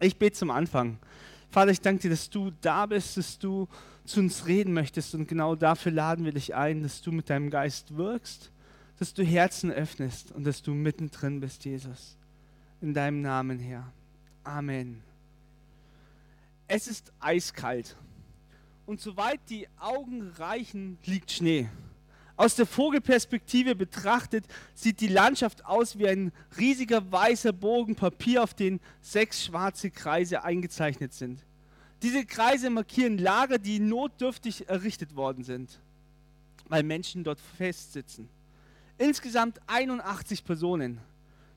Ich bete zum Anfang. Vater, ich danke dir, dass du da bist, dass du zu uns reden möchtest und genau dafür laden wir dich ein, dass du mit deinem Geist wirkst, dass du Herzen öffnest und dass du mittendrin bist, Jesus. In deinem Namen, Herr. Amen. Es ist eiskalt und soweit die Augen reichen, liegt Schnee. Aus der Vogelperspektive betrachtet sieht die Landschaft aus wie ein riesiger weißer Bogen Papier, auf den sechs schwarze Kreise eingezeichnet sind. Diese Kreise markieren Lager, die notdürftig errichtet worden sind, weil Menschen dort festsitzen. Insgesamt 81 Personen,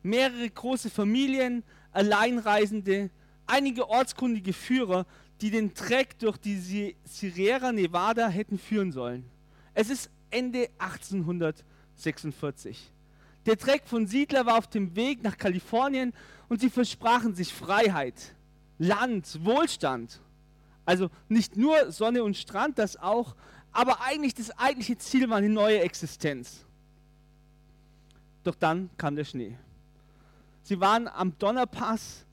mehrere große Familien, Alleinreisende, einige ortskundige Führer, die den Trek durch die Sierra Nevada hätten führen sollen. Es ist Ende 1846. Der Treck von Siedler war auf dem Weg nach Kalifornien und sie versprachen sich Freiheit, Land, Wohlstand. Also nicht nur Sonne und Strand, das auch, aber eigentlich das eigentliche Ziel war eine neue Existenz. Doch dann kam der Schnee. Sie waren am Donnerpass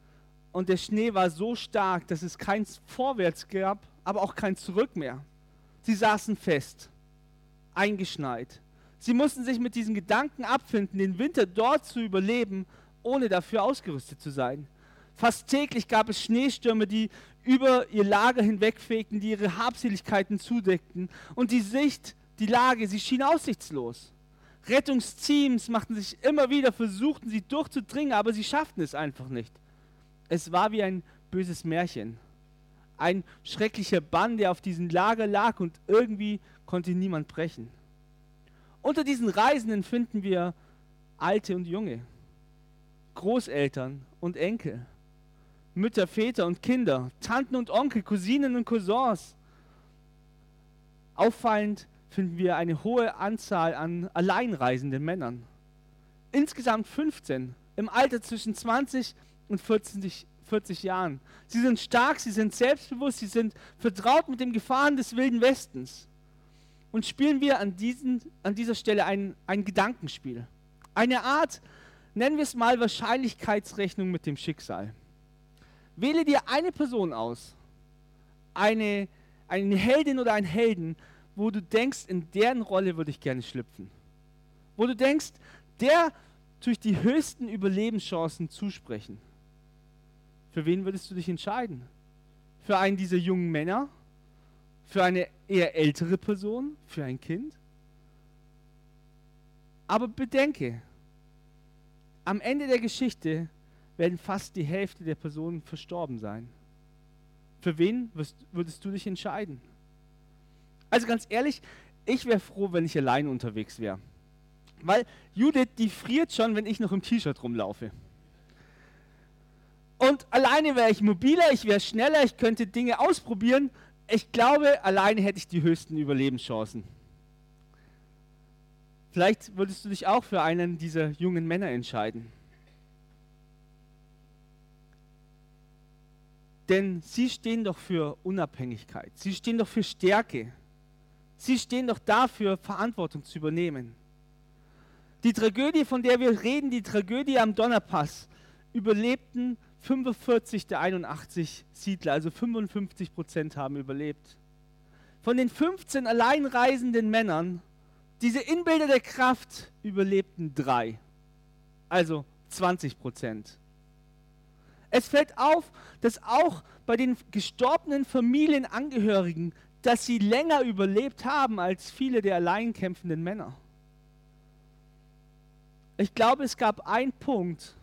und der Schnee war so stark, dass es kein Vorwärts gab, aber auch kein Zurück mehr. Sie saßen fest eingeschneit. Sie mussten sich mit diesen Gedanken abfinden, den Winter dort zu überleben, ohne dafür ausgerüstet zu sein. Fast täglich gab es Schneestürme, die über ihr Lager hinwegfegten, die ihre Habseligkeiten zudeckten. Und die Sicht, die Lage, sie schien aussichtslos. Rettungsteams machten sich immer wieder, versuchten sie durchzudringen, aber sie schafften es einfach nicht. Es war wie ein böses Märchen. Ein schrecklicher Bann, der auf diesem Lager lag und irgendwie konnte niemand brechen. Unter diesen Reisenden finden wir Alte und Junge, Großeltern und Enkel, Mütter, Väter und Kinder, Tanten und Onkel, Cousinen und Cousins. Auffallend finden wir eine hohe Anzahl an alleinreisenden Männern. Insgesamt 15 im Alter zwischen 20 und 40, 40 Jahren. Sie sind stark, sie sind selbstbewusst, sie sind vertraut mit den Gefahren des wilden Westens und spielen wir an, diesen, an dieser Stelle ein, ein Gedankenspiel. Eine Art, nennen wir es mal, Wahrscheinlichkeitsrechnung mit dem Schicksal. Wähle dir eine Person aus, eine, eine Heldin oder einen Helden, wo du denkst, in deren Rolle würde ich gerne schlüpfen. Wo du denkst, der durch die höchsten Überlebenschancen zusprechen. Für wen würdest du dich entscheiden? Für einen dieser jungen Männer für eine eher ältere Person, für ein Kind. Aber bedenke, am Ende der Geschichte werden fast die Hälfte der Personen verstorben sein. Für wen wirst, würdest du dich entscheiden? Also ganz ehrlich, ich wäre froh, wenn ich allein unterwegs wäre. Weil Judith, die friert schon, wenn ich noch im T-Shirt rumlaufe. Und alleine wäre ich mobiler, ich wäre schneller, ich könnte Dinge ausprobieren, ich glaube, alleine hätte ich die höchsten Überlebenschancen. Vielleicht würdest du dich auch für einen dieser jungen Männer entscheiden. Denn sie stehen doch für Unabhängigkeit. Sie stehen doch für Stärke. Sie stehen doch dafür, Verantwortung zu übernehmen. Die Tragödie, von der wir reden, die Tragödie am Donnerpass, überlebten 45 der 81 Siedler, also 55 Prozent haben überlebt. Von den 15 alleinreisenden Männern, diese Inbilder der Kraft, überlebten drei, also 20 Prozent. Es fällt auf, dass auch bei den gestorbenen Familienangehörigen, dass sie länger überlebt haben als viele der alleinkämpfenden Männer. Ich glaube, es gab einen Punkt,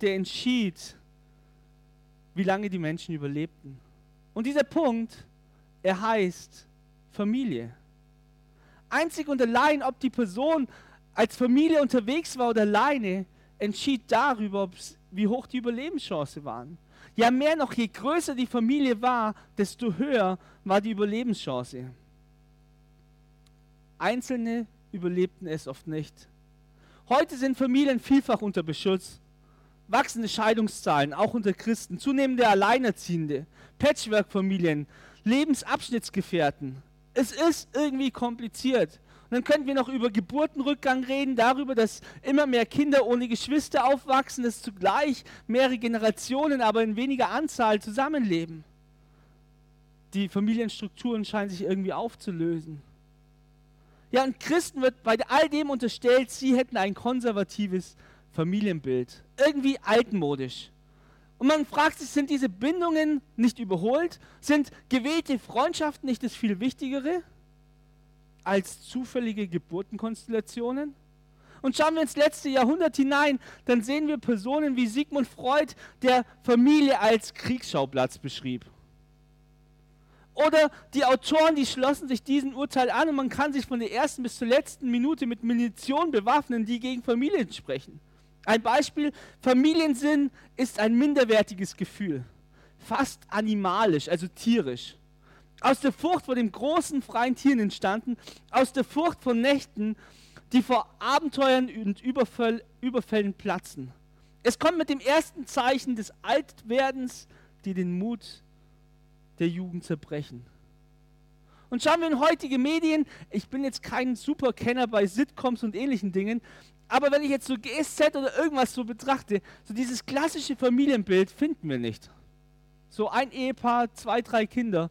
der entschied, wie lange die Menschen überlebten. Und dieser Punkt, er heißt Familie. Einzig und allein, ob die Person als Familie unterwegs war oder alleine, entschied darüber, wie hoch die Überlebenschance waren. Ja, mehr noch, je größer die Familie war, desto höher war die Überlebenschance. Einzelne überlebten es oft nicht. Heute sind Familien vielfach unter Beschutz wachsende Scheidungszahlen, auch unter Christen, zunehmende Alleinerziehende, Patchwork-Familien, Lebensabschnittsgefährten. Es ist irgendwie kompliziert. Und dann könnten wir noch über Geburtenrückgang reden, darüber, dass immer mehr Kinder ohne Geschwister aufwachsen, dass zugleich mehrere Generationen, aber in weniger Anzahl zusammenleben. Die Familienstrukturen scheinen sich irgendwie aufzulösen. Ja, und Christen wird bei all dem unterstellt, sie hätten ein konservatives Familienbild. Irgendwie altmodisch. Und man fragt sich, sind diese Bindungen nicht überholt? Sind gewählte Freundschaften nicht das viel Wichtigere als zufällige Geburtenkonstellationen? Und schauen wir ins letzte Jahrhundert hinein, dann sehen wir Personen wie Sigmund Freud, der Familie als Kriegsschauplatz beschrieb. Oder die Autoren, die schlossen sich diesem Urteil an und man kann sich von der ersten bis zur letzten Minute mit Munition bewaffnen, die gegen Familien sprechen. Ein Beispiel, Familiensinn ist ein minderwertiges Gefühl, fast animalisch, also tierisch. Aus der Furcht vor dem großen freien Tieren entstanden, aus der Furcht vor Nächten, die vor Abenteuern und Überfall, Überfällen platzen. Es kommt mit dem ersten Zeichen des Altwerdens, die den Mut der Jugend zerbrechen. Und schauen wir in heutige Medien, ich bin jetzt kein Superkenner bei Sitcoms und ähnlichen Dingen, aber wenn ich jetzt so GSZ oder irgendwas so betrachte, so dieses klassische Familienbild finden wir nicht. So ein Ehepaar, zwei, drei Kinder.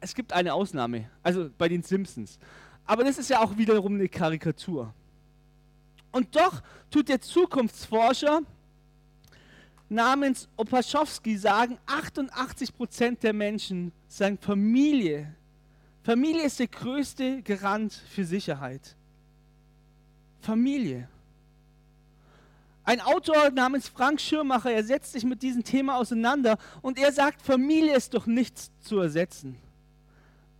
Es gibt eine Ausnahme, also bei den Simpsons. Aber das ist ja auch wiederum eine Karikatur. Und doch tut der Zukunftsforscher namens Opaschowski sagen, 88 Prozent der Menschen sagen Familie. Familie ist der größte Garant für Sicherheit. Familie. Ein Autor namens Frank Schirmacher, er setzt sich mit diesem Thema auseinander und er sagt, Familie ist doch nichts zu ersetzen.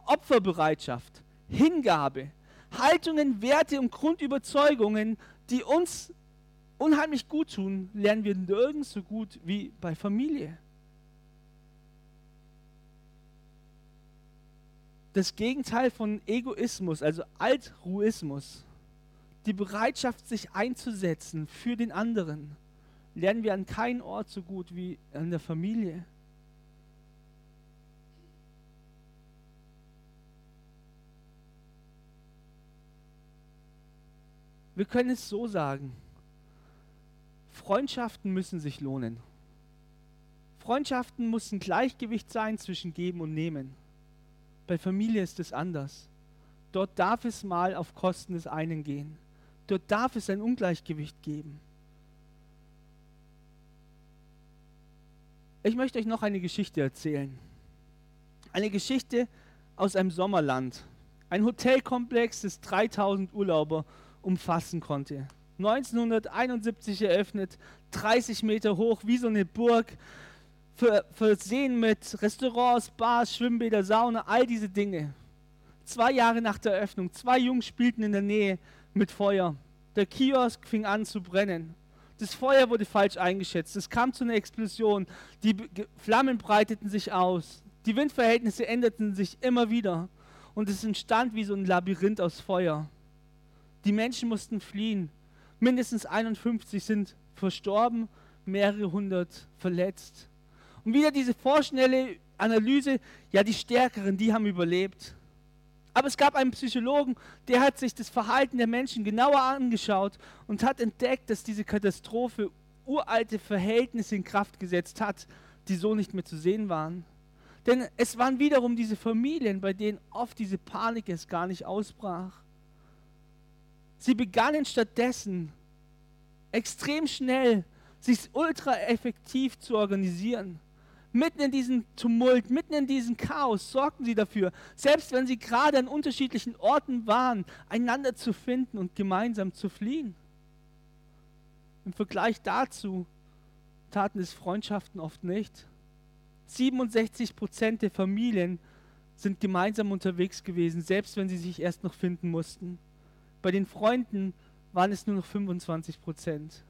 Opferbereitschaft, Hingabe, Haltungen, Werte und Grundüberzeugungen, die uns unheimlich gut tun, lernen wir nirgends so gut wie bei Familie. Das Gegenteil von Egoismus, also Altruismus, die Bereitschaft, sich einzusetzen für den anderen, lernen wir an keinem Ort so gut wie an der Familie. Wir können es so sagen. Freundschaften müssen sich lohnen. Freundschaften müssen Gleichgewicht sein zwischen Geben und Nehmen. Bei Familie ist es anders. Dort darf es mal auf Kosten des einen gehen. Dort darf es ein Ungleichgewicht geben. Ich möchte euch noch eine Geschichte erzählen. Eine Geschichte aus einem Sommerland. Ein Hotelkomplex, das 3000 Urlauber umfassen konnte. 1971 eröffnet, 30 Meter hoch, wie so eine Burg, versehen mit Restaurants, Bars, Schwimmbäder, Sauna, all diese Dinge. Zwei Jahre nach der Eröffnung, zwei Jungs spielten in der Nähe mit Feuer. Der Kiosk fing an zu brennen. Das Feuer wurde falsch eingeschätzt. Es kam zu einer Explosion. Die Flammen breiteten sich aus. Die Windverhältnisse änderten sich immer wieder. Und es entstand wie so ein Labyrinth aus Feuer. Die Menschen mussten fliehen. Mindestens 51 sind verstorben, mehrere hundert verletzt. Und wieder diese vorschnelle Analyse, ja, die Stärkeren, die haben überlebt. Aber es gab einen Psychologen, der hat sich das Verhalten der Menschen genauer angeschaut und hat entdeckt, dass diese Katastrophe uralte Verhältnisse in Kraft gesetzt hat, die so nicht mehr zu sehen waren. Denn es waren wiederum diese Familien, bei denen oft diese Panik es gar nicht ausbrach. Sie begannen stattdessen extrem schnell, sich ultra effektiv zu organisieren. Mitten in diesem Tumult, mitten in diesem Chaos sorgten sie dafür, selbst wenn sie gerade an unterschiedlichen Orten waren, einander zu finden und gemeinsam zu fliehen. Im Vergleich dazu taten es Freundschaften oft nicht. 67 Prozent der Familien sind gemeinsam unterwegs gewesen, selbst wenn sie sich erst noch finden mussten. Bei den Freunden waren es nur noch 25 Prozent.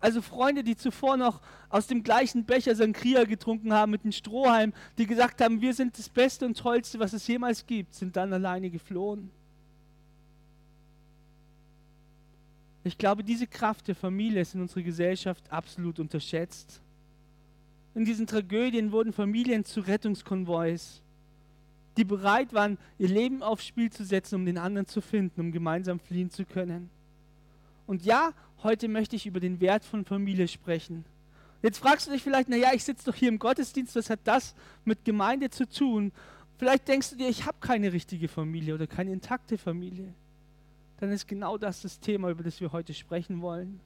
Also Freunde, die zuvor noch aus dem gleichen Becher Sangria getrunken haben mit den Strohhalmen, die gesagt haben, wir sind das Beste und Tollste, was es jemals gibt, sind dann alleine geflohen. Ich glaube, diese Kraft der Familie ist in unserer Gesellschaft absolut unterschätzt. In diesen Tragödien wurden Familien zu Rettungskonvois. die bereit waren, ihr Leben aufs Spiel zu setzen, um den anderen zu finden, um gemeinsam fliehen zu können. Und ja, heute möchte ich über den Wert von Familie sprechen. Jetzt fragst du dich vielleicht, naja, ich sitze doch hier im Gottesdienst, was hat das mit Gemeinde zu tun? Vielleicht denkst du dir, ich habe keine richtige Familie oder keine intakte Familie. Dann ist genau das das Thema, über das wir heute sprechen wollen.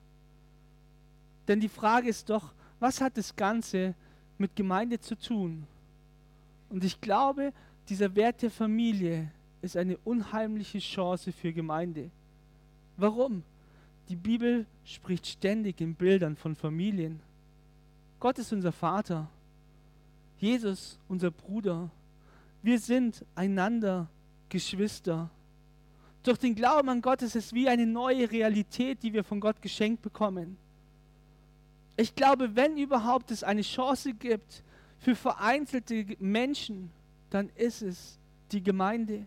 Denn die Frage ist doch, was hat das Ganze mit Gemeinde zu tun? Und ich glaube, dieser Wert der Familie ist eine unheimliche Chance für Gemeinde. Warum? Die Bibel spricht ständig in Bildern von Familien. Gott ist unser Vater. Jesus unser Bruder. Wir sind einander Geschwister. Durch den Glauben an Gott ist es wie eine neue Realität, die wir von Gott geschenkt bekommen. Ich glaube, wenn überhaupt es eine Chance gibt für vereinzelte Menschen, dann ist es die Gemeinde.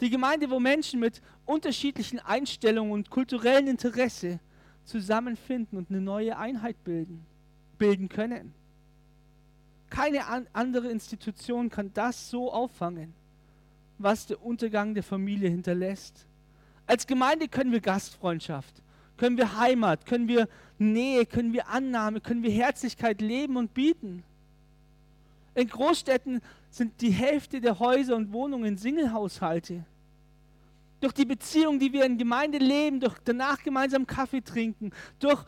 Die Gemeinde, wo Menschen mit unterschiedlichen Einstellungen und kulturellen Interesse zusammenfinden und eine neue Einheit bilden, bilden können. Keine an andere Institution kann das so auffangen, was der Untergang der Familie hinterlässt. Als Gemeinde können wir Gastfreundschaft, können wir Heimat, können wir Nähe, können wir Annahme, können wir Herzlichkeit leben und bieten. In Großstädten sind die Hälfte der Häuser und Wohnungen Singlehaushalte. Durch die Beziehung, die wir in Gemeinde leben, durch danach gemeinsam Kaffee trinken, durch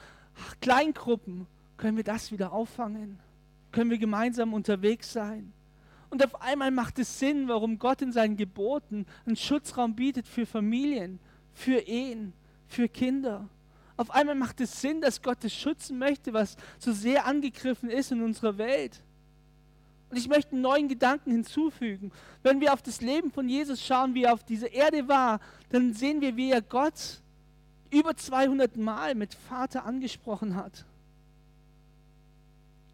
Kleingruppen, können wir das wieder auffangen. Können wir gemeinsam unterwegs sein. Und auf einmal macht es Sinn, warum Gott in seinen Geboten einen Schutzraum bietet für Familien, für Ehen, für Kinder. Auf einmal macht es Sinn, dass Gott es schützen möchte, was so sehr angegriffen ist in unserer Welt. Und ich möchte einen neuen Gedanken hinzufügen. Wenn wir auf das Leben von Jesus schauen, wie er auf dieser Erde war, dann sehen wir, wie er Gott über 200 Mal mit Vater angesprochen hat.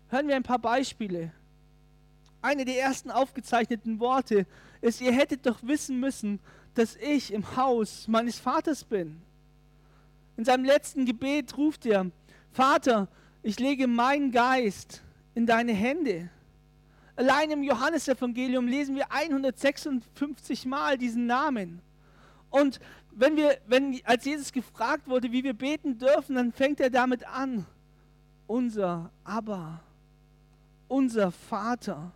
Hören wir ein paar Beispiele. Eine der ersten aufgezeichneten Worte ist, ihr hättet doch wissen müssen, dass ich im Haus meines Vaters bin. In seinem letzten Gebet ruft er, Vater, ich lege meinen Geist in deine Hände. Allein im Johannesevangelium lesen wir 156 Mal diesen Namen. Und wenn wir, wenn, als Jesus gefragt wurde, wie wir beten dürfen, dann fängt er damit an. Unser Abba, unser Vater.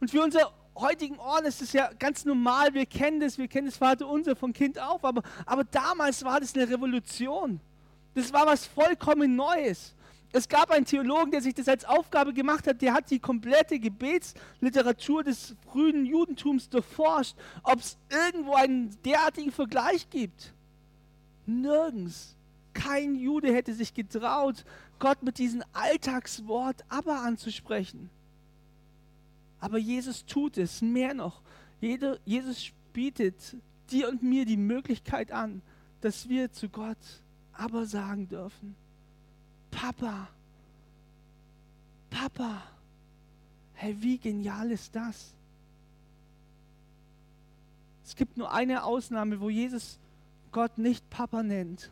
Und für unser heutigen Ohren ist es ja ganz normal, wir kennen das, wir kennen das Vater unser von Kind auf, aber, aber damals war das eine Revolution. Das war was vollkommen Neues. Es gab einen Theologen, der sich das als Aufgabe gemacht hat, der hat die komplette Gebetsliteratur des frühen Judentums durchforscht, ob es irgendwo einen derartigen Vergleich gibt. Nirgends. Kein Jude hätte sich getraut, Gott mit diesem Alltagswort aber anzusprechen. Aber Jesus tut es, mehr noch. Jesus bietet dir und mir die Möglichkeit an, dass wir zu Gott aber sagen dürfen. Papa, Papa, hey, wie genial ist das? Es gibt nur eine Ausnahme, wo Jesus Gott nicht Papa nennt.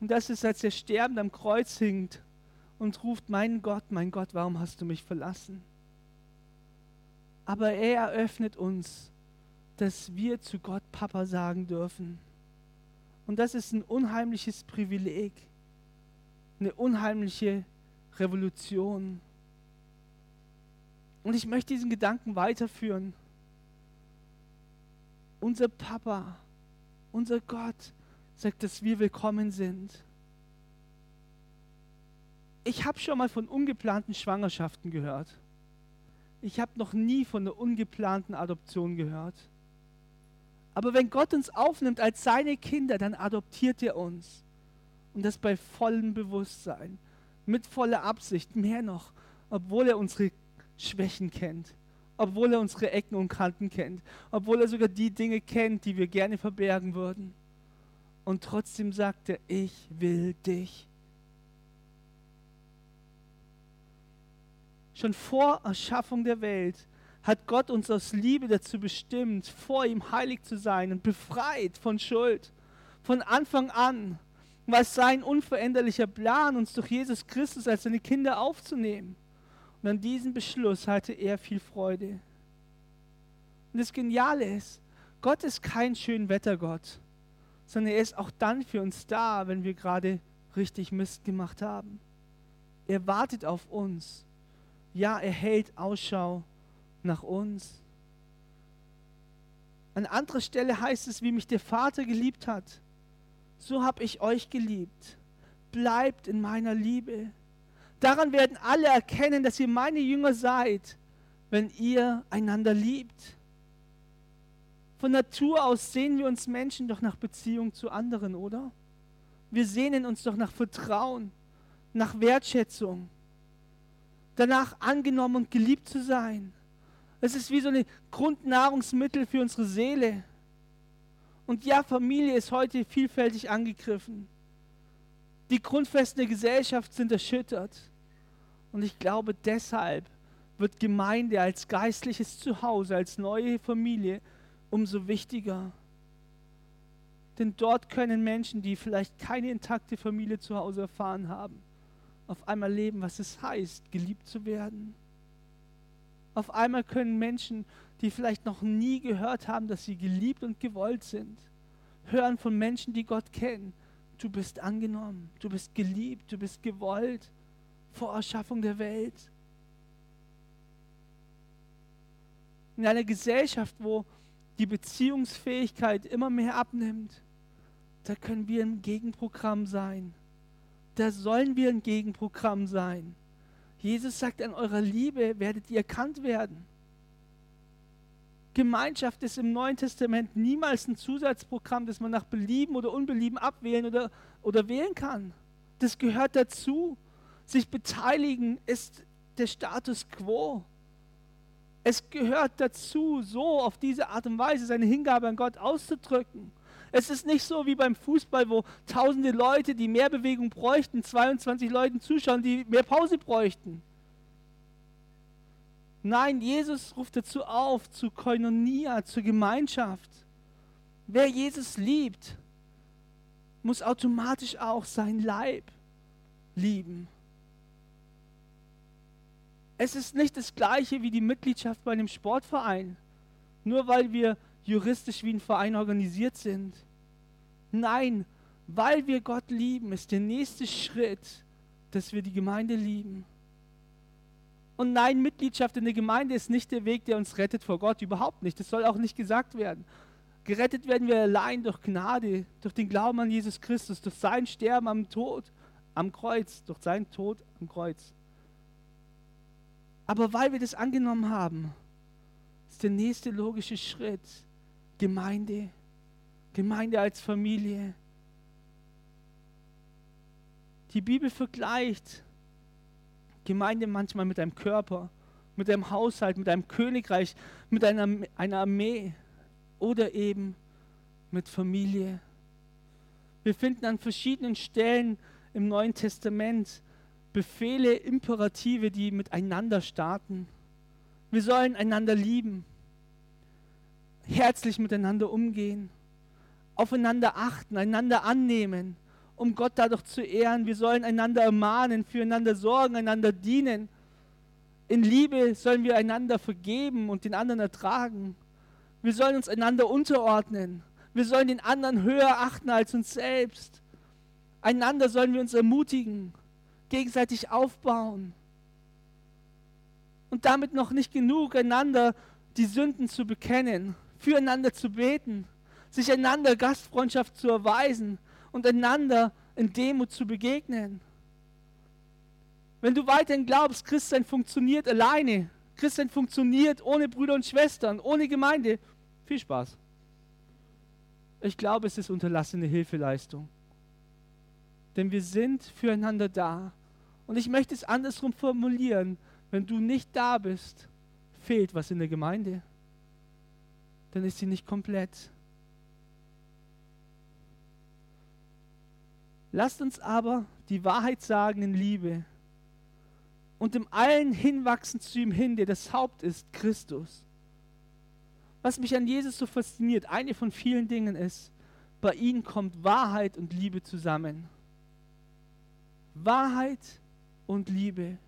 Und das ist, als er sterbend am Kreuz hinkt und ruft, mein Gott, mein Gott, warum hast du mich verlassen? Aber er eröffnet uns, dass wir zu Gott Papa sagen dürfen. Und das ist ein unheimliches Privileg eine unheimliche Revolution. Und ich möchte diesen Gedanken weiterführen. Unser Papa, unser Gott sagt, dass wir willkommen sind. Ich habe schon mal von ungeplanten Schwangerschaften gehört. Ich habe noch nie von einer ungeplanten Adoption gehört. Aber wenn Gott uns aufnimmt als seine Kinder, dann adoptiert er uns. Und das bei vollem Bewusstsein, mit voller Absicht, mehr noch, obwohl er unsere Schwächen kennt, obwohl er unsere Ecken und Kanten kennt, obwohl er sogar die Dinge kennt, die wir gerne verbergen würden. Und trotzdem sagt er, ich will dich. Schon vor Erschaffung der Welt hat Gott uns aus Liebe dazu bestimmt, vor ihm heilig zu sein und befreit von Schuld. Von Anfang an war es sein unveränderlicher Plan, uns durch Jesus Christus als seine Kinder aufzunehmen. Und an diesem Beschluss hatte er viel Freude. Und das Geniale ist, Gott ist kein Schönwettergott, sondern er ist auch dann für uns da, wenn wir gerade richtig Mist gemacht haben. Er wartet auf uns. Ja, er hält Ausschau nach uns. An anderer Stelle heißt es, wie mich der Vater geliebt hat, so habe ich euch geliebt. Bleibt in meiner Liebe. Daran werden alle erkennen, dass ihr meine Jünger seid, wenn ihr einander liebt. Von Natur aus sehen wir uns Menschen doch nach Beziehung zu anderen, oder? Wir sehnen uns doch nach Vertrauen, nach Wertschätzung, danach angenommen und geliebt zu sein. Es ist wie so ein Grundnahrungsmittel für unsere Seele. Und ja, Familie ist heute vielfältig angegriffen. Die Grundfesten der Gesellschaft sind erschüttert. Und ich glaube, deshalb wird Gemeinde als geistliches Zuhause, als neue Familie umso wichtiger. Denn dort können Menschen, die vielleicht keine intakte Familie zu Hause erfahren haben, auf einmal leben, was es heißt, geliebt zu werden. Auf einmal können Menschen, die vielleicht noch nie gehört haben, dass sie geliebt und gewollt sind, hören von Menschen, die Gott kennen. Du bist angenommen, du bist geliebt, du bist gewollt vor Erschaffung der Welt. In einer Gesellschaft, wo die Beziehungsfähigkeit immer mehr abnimmt, da können wir ein Gegenprogramm sein. Da sollen wir ein Gegenprogramm sein. Jesus sagt, an eurer Liebe werdet ihr erkannt werden. Gemeinschaft ist im Neuen Testament niemals ein Zusatzprogramm, das man nach Belieben oder Unbelieben abwählen oder, oder wählen kann. Das gehört dazu. Sich beteiligen ist der Status quo. Es gehört dazu, so auf diese Art und Weise seine Hingabe an Gott auszudrücken. Es ist nicht so wie beim Fußball, wo tausende Leute, die mehr Bewegung bräuchten, 22 Leuten zuschauen, die mehr Pause bräuchten. Nein, Jesus ruft dazu auf, zu Koinonia, zur Gemeinschaft. Wer Jesus liebt, muss automatisch auch sein Leib lieben. Es ist nicht das gleiche wie die Mitgliedschaft bei einem Sportverein, nur weil wir juristisch wie ein Verein organisiert sind. Nein, weil wir Gott lieben, ist der nächste Schritt, dass wir die Gemeinde lieben. Und nein, Mitgliedschaft in der Gemeinde ist nicht der Weg, der uns rettet vor Gott, überhaupt nicht. Das soll auch nicht gesagt werden. Gerettet werden wir allein durch Gnade, durch den Glauben an Jesus Christus, durch sein Sterben am Tod, am Kreuz, durch seinen Tod am Kreuz. Aber weil wir das angenommen haben, ist der nächste logische Schritt, Gemeinde, Gemeinde als Familie. Die Bibel vergleicht Gemeinde manchmal mit einem Körper, mit einem Haushalt, mit einem Königreich, mit einer, einer Armee oder eben mit Familie. Wir finden an verschiedenen Stellen im Neuen Testament Befehle, Imperative, die miteinander starten. Wir sollen einander lieben herzlich miteinander umgehen, aufeinander achten, einander annehmen, um Gott dadurch zu ehren. Wir sollen einander ermahnen, füreinander sorgen, einander dienen. In Liebe sollen wir einander vergeben und den anderen ertragen. Wir sollen uns einander unterordnen. Wir sollen den anderen höher achten als uns selbst. Einander sollen wir uns ermutigen, gegenseitig aufbauen. Und damit noch nicht genug, einander die Sünden zu bekennen, füreinander zu beten, sich einander Gastfreundschaft zu erweisen und einander in Demut zu begegnen. Wenn du weiterhin glaubst, Christsein funktioniert alleine, Christsein funktioniert ohne Brüder und Schwestern, ohne Gemeinde, viel Spaß. Ich glaube, es ist unterlassene Hilfeleistung. Denn wir sind füreinander da. Und ich möchte es andersrum formulieren. Wenn du nicht da bist, fehlt was in der Gemeinde dann ist sie nicht komplett. Lasst uns aber die Wahrheit sagen in Liebe und im allen hinwachsen zu ihm hin, der das Haupt ist, Christus. Was mich an Jesus so fasziniert, eine von vielen Dingen ist, bei ihm kommt Wahrheit und Liebe zusammen. Wahrheit und Liebe.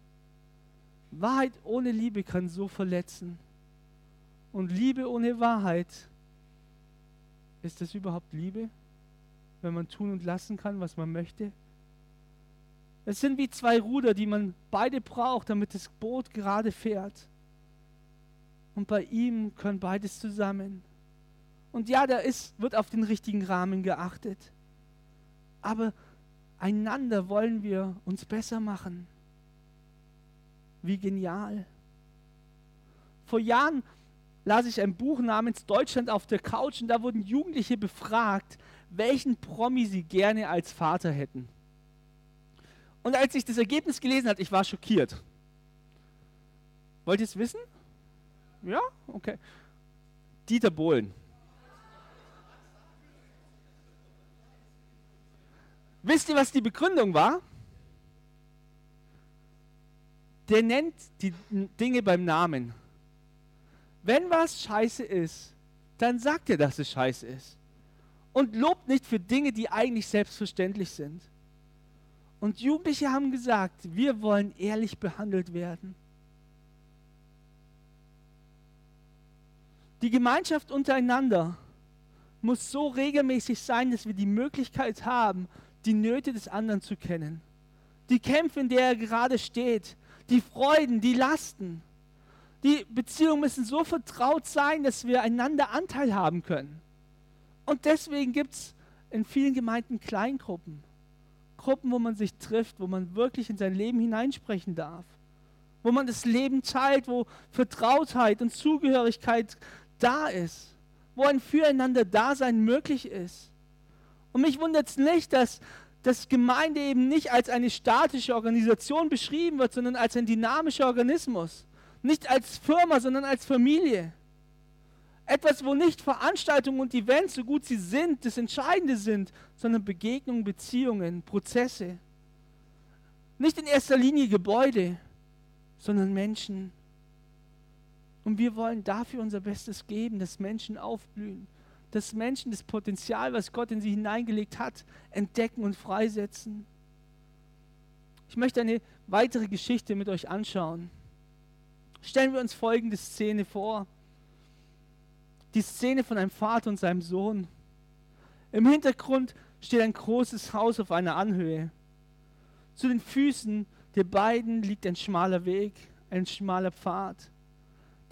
Wahrheit ohne Liebe kann so verletzen. und Liebe ohne Wahrheit, ist das überhaupt Liebe, wenn man tun und lassen kann, was man möchte? Es sind wie zwei Ruder, die man beide braucht, damit das Boot gerade fährt. Und bei ihm können beides zusammen. Und ja, da ist, wird auf den richtigen Rahmen geachtet. Aber einander wollen wir uns besser machen. Wie genial. Vor Jahren las ich ein Buch namens Deutschland auf der Couch und da wurden Jugendliche befragt, welchen Promi sie gerne als Vater hätten. Und als ich das Ergebnis gelesen habe, ich war schockiert. Wollt ihr es wissen? Ja? Okay. Dieter Bohlen. Wisst ihr, was die Begründung war? Der nennt die Dinge beim Namen. Wenn was scheiße ist, dann sagt er, dass es scheiße ist. Und lobt nicht für Dinge, die eigentlich selbstverständlich sind. Und Jugendliche haben gesagt, wir wollen ehrlich behandelt werden. Die Gemeinschaft untereinander muss so regelmäßig sein, dass wir die Möglichkeit haben, die Nöte des anderen zu kennen. Die Kämpfe, in der er gerade steht, die Freuden, die Lasten. Die Beziehungen müssen so vertraut sein, dass wir einander Anteil haben können. Und deswegen gibt es in vielen Gemeinden Kleingruppen. Gruppen, wo man sich trifft, wo man wirklich in sein Leben hineinsprechen darf. Wo man das Leben teilt, wo Vertrautheit und Zugehörigkeit da ist. Wo ein Füreinander-Dasein möglich ist. Und mich wundert es nicht, dass dass Gemeinde eben nicht als eine statische Organisation beschrieben wird, sondern als ein dynamischer Organismus. Nicht als Firma, sondern als Familie. Etwas, wo nicht Veranstaltungen und Events, so gut sie sind, das Entscheidende sind, sondern Begegnungen, Beziehungen, Prozesse. Nicht in erster Linie Gebäude, sondern Menschen. Und wir wollen dafür unser Bestes geben, dass Menschen aufblühen, dass Menschen das Potenzial, was Gott in sie hineingelegt hat, entdecken und freisetzen. Ich möchte eine weitere Geschichte mit euch anschauen. Stellen wir uns folgende Szene vor. Die Szene von einem Vater und seinem Sohn. Im Hintergrund steht ein großes Haus auf einer Anhöhe. Zu den Füßen der beiden liegt ein schmaler Weg, ein schmaler Pfad.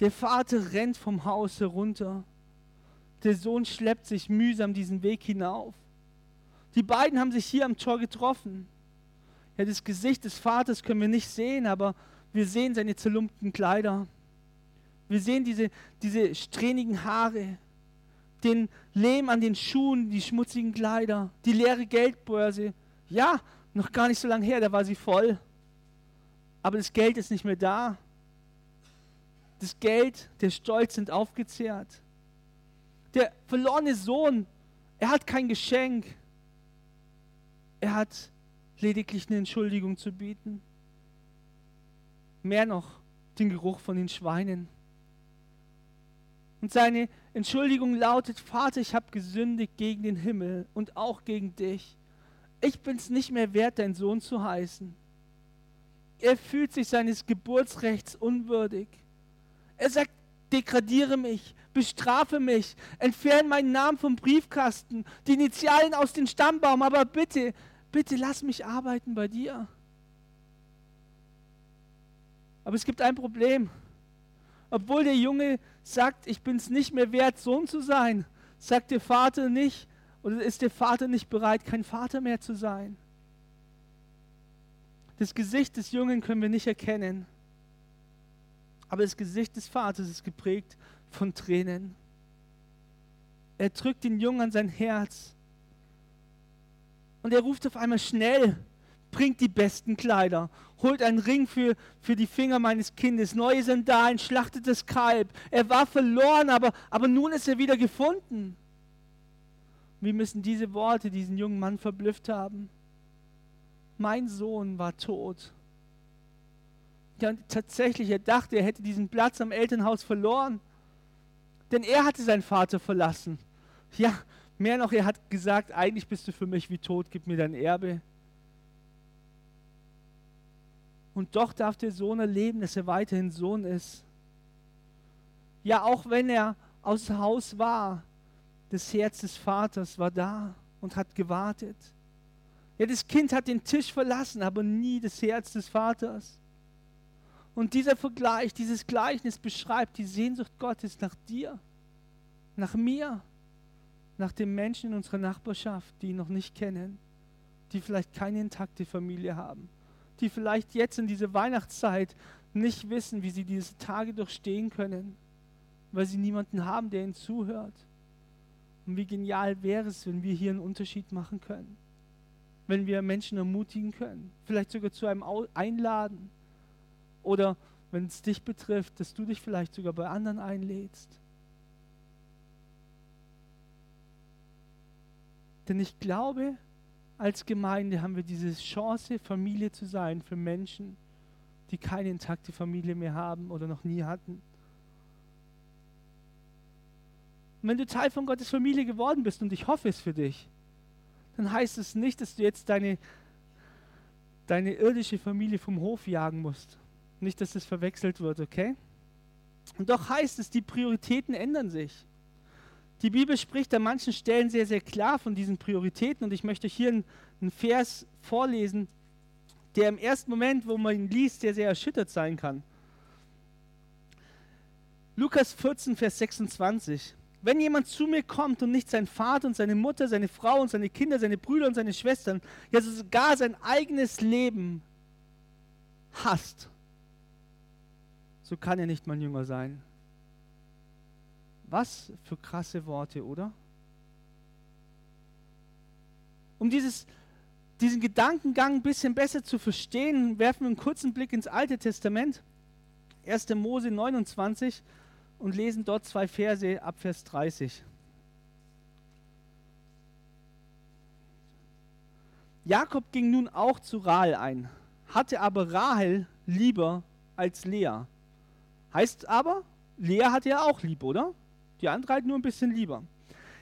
Der Vater rennt vom Haus herunter der Sohn schleppt sich mühsam diesen Weg hinauf. Die beiden haben sich hier am Tor getroffen. Ja, das Gesicht des Vaters können wir nicht sehen, aber wir sehen seine zerlumpten Kleider. Wir sehen diese, diese strähnigen Haare, den Lehm an den Schuhen, die schmutzigen Kleider, die leere Geldbörse. Ja, noch gar nicht so lange her, da war sie voll. Aber das Geld ist nicht mehr da. Das Geld, der Stolz sind aufgezehrt. Der verlorene Sohn, er hat kein Geschenk. Er hat lediglich eine Entschuldigung zu bieten. Mehr noch den Geruch von den Schweinen. Und seine Entschuldigung lautet, Vater, ich habe gesündigt gegen den Himmel und auch gegen dich. Ich bin es nicht mehr wert, dein Sohn zu heißen. Er fühlt sich seines Geburtsrechts unwürdig. Er sagt, degradiere mich, bestrafe mich, entferne meinen Namen vom Briefkasten, die Initialen aus dem Stammbaum, aber bitte, bitte lass mich arbeiten bei dir. Aber es gibt ein Problem. Obwohl der Junge sagt, ich bin es nicht mehr wert, Sohn zu sein, sagt der Vater nicht, oder ist der Vater nicht bereit, kein Vater mehr zu sein. Das Gesicht des Jungen können wir nicht erkennen. Aber das Gesicht des Vaters ist geprägt von Tränen. Er drückt den Jungen an sein Herz. Und er ruft auf einmal schnell, bringt die besten Kleider, holt einen Ring für, für die Finger meines Kindes, neue Sandalen, schlachtet das Kalb. Er war verloren, aber, aber nun ist er wieder gefunden. Wie müssen diese Worte diesen jungen Mann verblüfft haben? Mein Sohn war tot ja, tatsächlich, er dachte, er hätte diesen Platz am Elternhaus verloren. Denn er hatte seinen Vater verlassen. Ja, mehr noch, er hat gesagt, eigentlich bist du für mich wie tot, gib mir dein Erbe. Und doch darf der Sohn erleben, dass er weiterhin Sohn ist. Ja, auch wenn er aus Haus war, das Herz des Vaters war da und hat gewartet. Ja, das Kind hat den Tisch verlassen, aber nie das Herz des Vaters. Und dieser Vergleich, dieses Gleichnis beschreibt die Sehnsucht Gottes nach dir, nach mir, nach den Menschen in unserer Nachbarschaft, die ihn noch nicht kennen, die vielleicht keine intakte Familie haben, die vielleicht jetzt in dieser Weihnachtszeit nicht wissen, wie sie diese Tage durchstehen können, weil sie niemanden haben, der ihnen zuhört. Und wie genial wäre es, wenn wir hier einen Unterschied machen können, wenn wir Menschen ermutigen können, vielleicht sogar zu einem einladen oder wenn es dich betrifft, dass du dich vielleicht sogar bei anderen einlädst. Denn ich glaube, als Gemeinde haben wir diese Chance, Familie zu sein für Menschen, die keine intakte Familie mehr haben oder noch nie hatten. Und wenn du Teil von Gottes Familie geworden bist und ich hoffe es für dich, dann heißt es nicht, dass du jetzt deine, deine irdische Familie vom Hof jagen musst. Nicht, dass das verwechselt wird, okay? Und doch heißt es, die Prioritäten ändern sich. Die Bibel spricht an manchen Stellen sehr, sehr klar von diesen Prioritäten und ich möchte hier einen, Vers vorlesen, der im ersten Moment, wo man ihn liest, sehr, sehr erschüttert sein kann. Lukas 14, Vers 26. Wenn jemand zu mir kommt und nicht sein Vater und seine Mutter, seine Frau und seine Kinder, seine Brüder und seine Schwestern, ja sogar sein eigenes Leben hasst, so kann er nicht mein Jünger sein. Was für krasse Worte, oder? Um dieses, diesen Gedankengang ein bisschen besser zu verstehen, werfen wir einen kurzen Blick ins Alte Testament, 1. Mose 29, und lesen dort zwei Verse ab Vers 30. Jakob ging nun auch zu Rahel ein, hatte aber Rahel lieber als Lea. Heißt aber, Lea hatte er auch lieb, oder? Die andere halt nur ein bisschen lieber.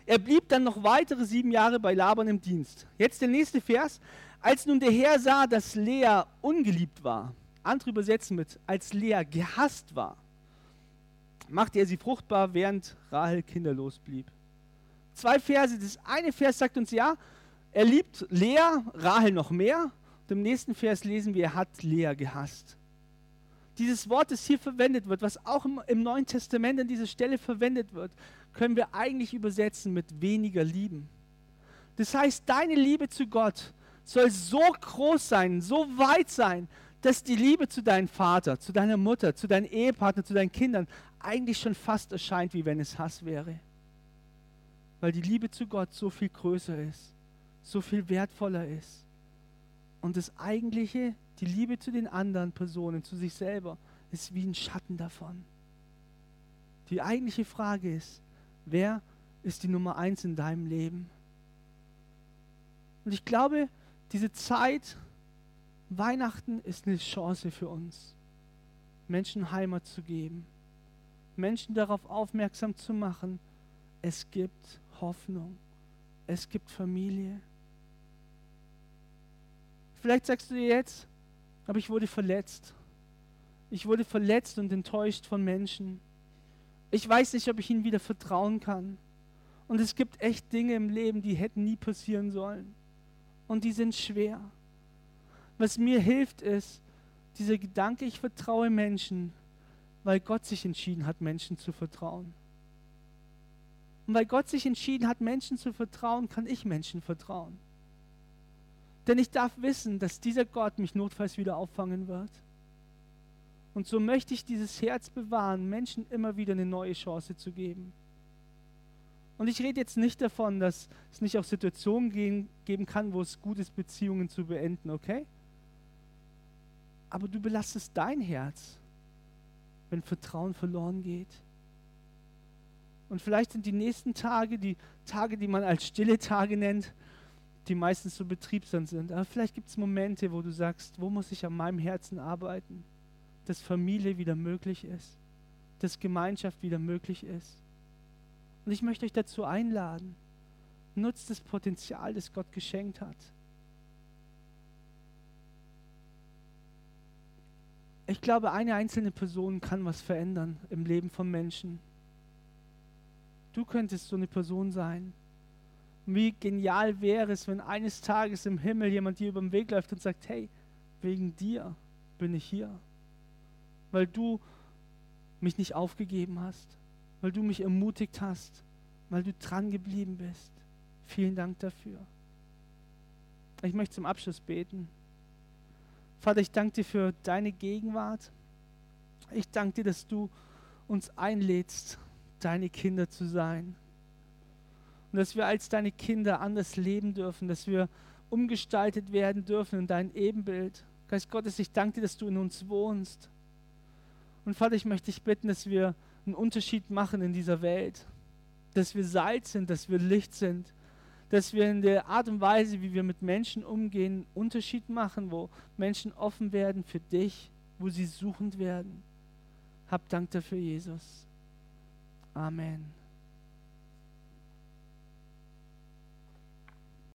Er blieb dann noch weitere sieben Jahre bei Laban im Dienst. Jetzt der nächste Vers. Als nun der Herr sah, dass Lea ungeliebt war, andere übersetzen mit, als Lea gehasst war, machte er sie fruchtbar, während Rahel kinderlos blieb. Zwei Verse. Das eine Vers sagt uns ja, er liebt Lea, Rahel noch mehr. Und im nächsten Vers lesen wir, er hat Lea gehasst dieses Wort, das hier verwendet wird, was auch im, im, Neuen Testament an dieser Stelle verwendet wird, können wir eigentlich übersetzen mit weniger lieben. Das heißt, deine Liebe zu Gott soll so groß sein, so weit sein, dass die Liebe zu deinem Vater, zu deiner Mutter, zu deinem Ehepartner, zu deinen Kindern eigentlich schon fast erscheint, wie wenn es Hass wäre. Weil die Liebe zu Gott so viel größer ist, so viel wertvoller ist. Und das eigentliche die Liebe zu den anderen Personen, zu sich selber, ist wie ein Schatten davon. Die eigentliche Frage ist, wer ist die Nummer eins in deinem Leben? Und ich glaube, diese Zeit, Weihnachten ist eine Chance für uns, Menschen Heimat zu geben, Menschen darauf aufmerksam zu machen, es gibt Hoffnung, es gibt Familie. Vielleicht sagst du dir jetzt, aber ich wurde verletzt. Ich wurde verletzt und enttäuscht von Menschen. Ich weiß nicht, ob ich ihnen wieder vertrauen kann. Und es gibt echt Dinge im Leben, die hätten nie passieren sollen. Und die sind schwer. Was mir hilft, ist dieser Gedanke, ich vertraue Menschen, weil Gott sich entschieden hat, Menschen zu vertrauen. Und weil Gott sich entschieden hat, Menschen zu vertrauen, kann ich Menschen vertrauen. Denn ich darf wissen, dass dieser Gott mich notfalls wieder auffangen wird. Und so möchte ich dieses Herz bewahren, Menschen immer wieder eine neue Chance zu geben. Und ich rede jetzt nicht davon, dass es nicht auch Situationen gehen, geben kann, wo es gut ist, Beziehungen zu beenden, okay? Aber du belastest dein Herz, wenn Vertrauen verloren geht. Und vielleicht sind die nächsten Tage, die Tage, die man als stille Tage nennt, die meistens so betriebsam sind. Aber vielleicht gibt es Momente, wo du sagst, wo muss ich an meinem Herzen arbeiten, dass Familie wieder möglich ist, dass Gemeinschaft wieder möglich ist. Und ich möchte euch dazu einladen, nutzt das Potenzial, das Gott geschenkt hat. Ich glaube, eine einzelne Person kann was verändern im Leben von Menschen. Du könntest so eine Person sein. Wie genial wäre es, wenn eines Tages im Himmel jemand dir über den Weg läuft und sagt, hey, wegen dir bin ich hier. Weil du mich nicht aufgegeben hast, weil du mich ermutigt hast, weil du dran geblieben bist. Vielen Dank dafür. Ich möchte zum Abschluss beten. Vater, ich danke dir für deine Gegenwart. Ich danke dir, dass du uns einlädst, deine Kinder zu sein. Und dass wir als deine Kinder anders leben dürfen, dass wir umgestaltet werden dürfen in dein Ebenbild. Geist Gottes, ich danke dir, dass du in uns wohnst. Und Vater, ich möchte dich bitten, dass wir einen Unterschied machen in dieser Welt. Dass wir Salz sind, dass wir Licht sind. Dass wir in der Art und Weise, wie wir mit Menschen umgehen, einen Unterschied machen, wo Menschen offen werden für dich, wo sie suchend werden. Hab Dank dafür, Jesus. Amen.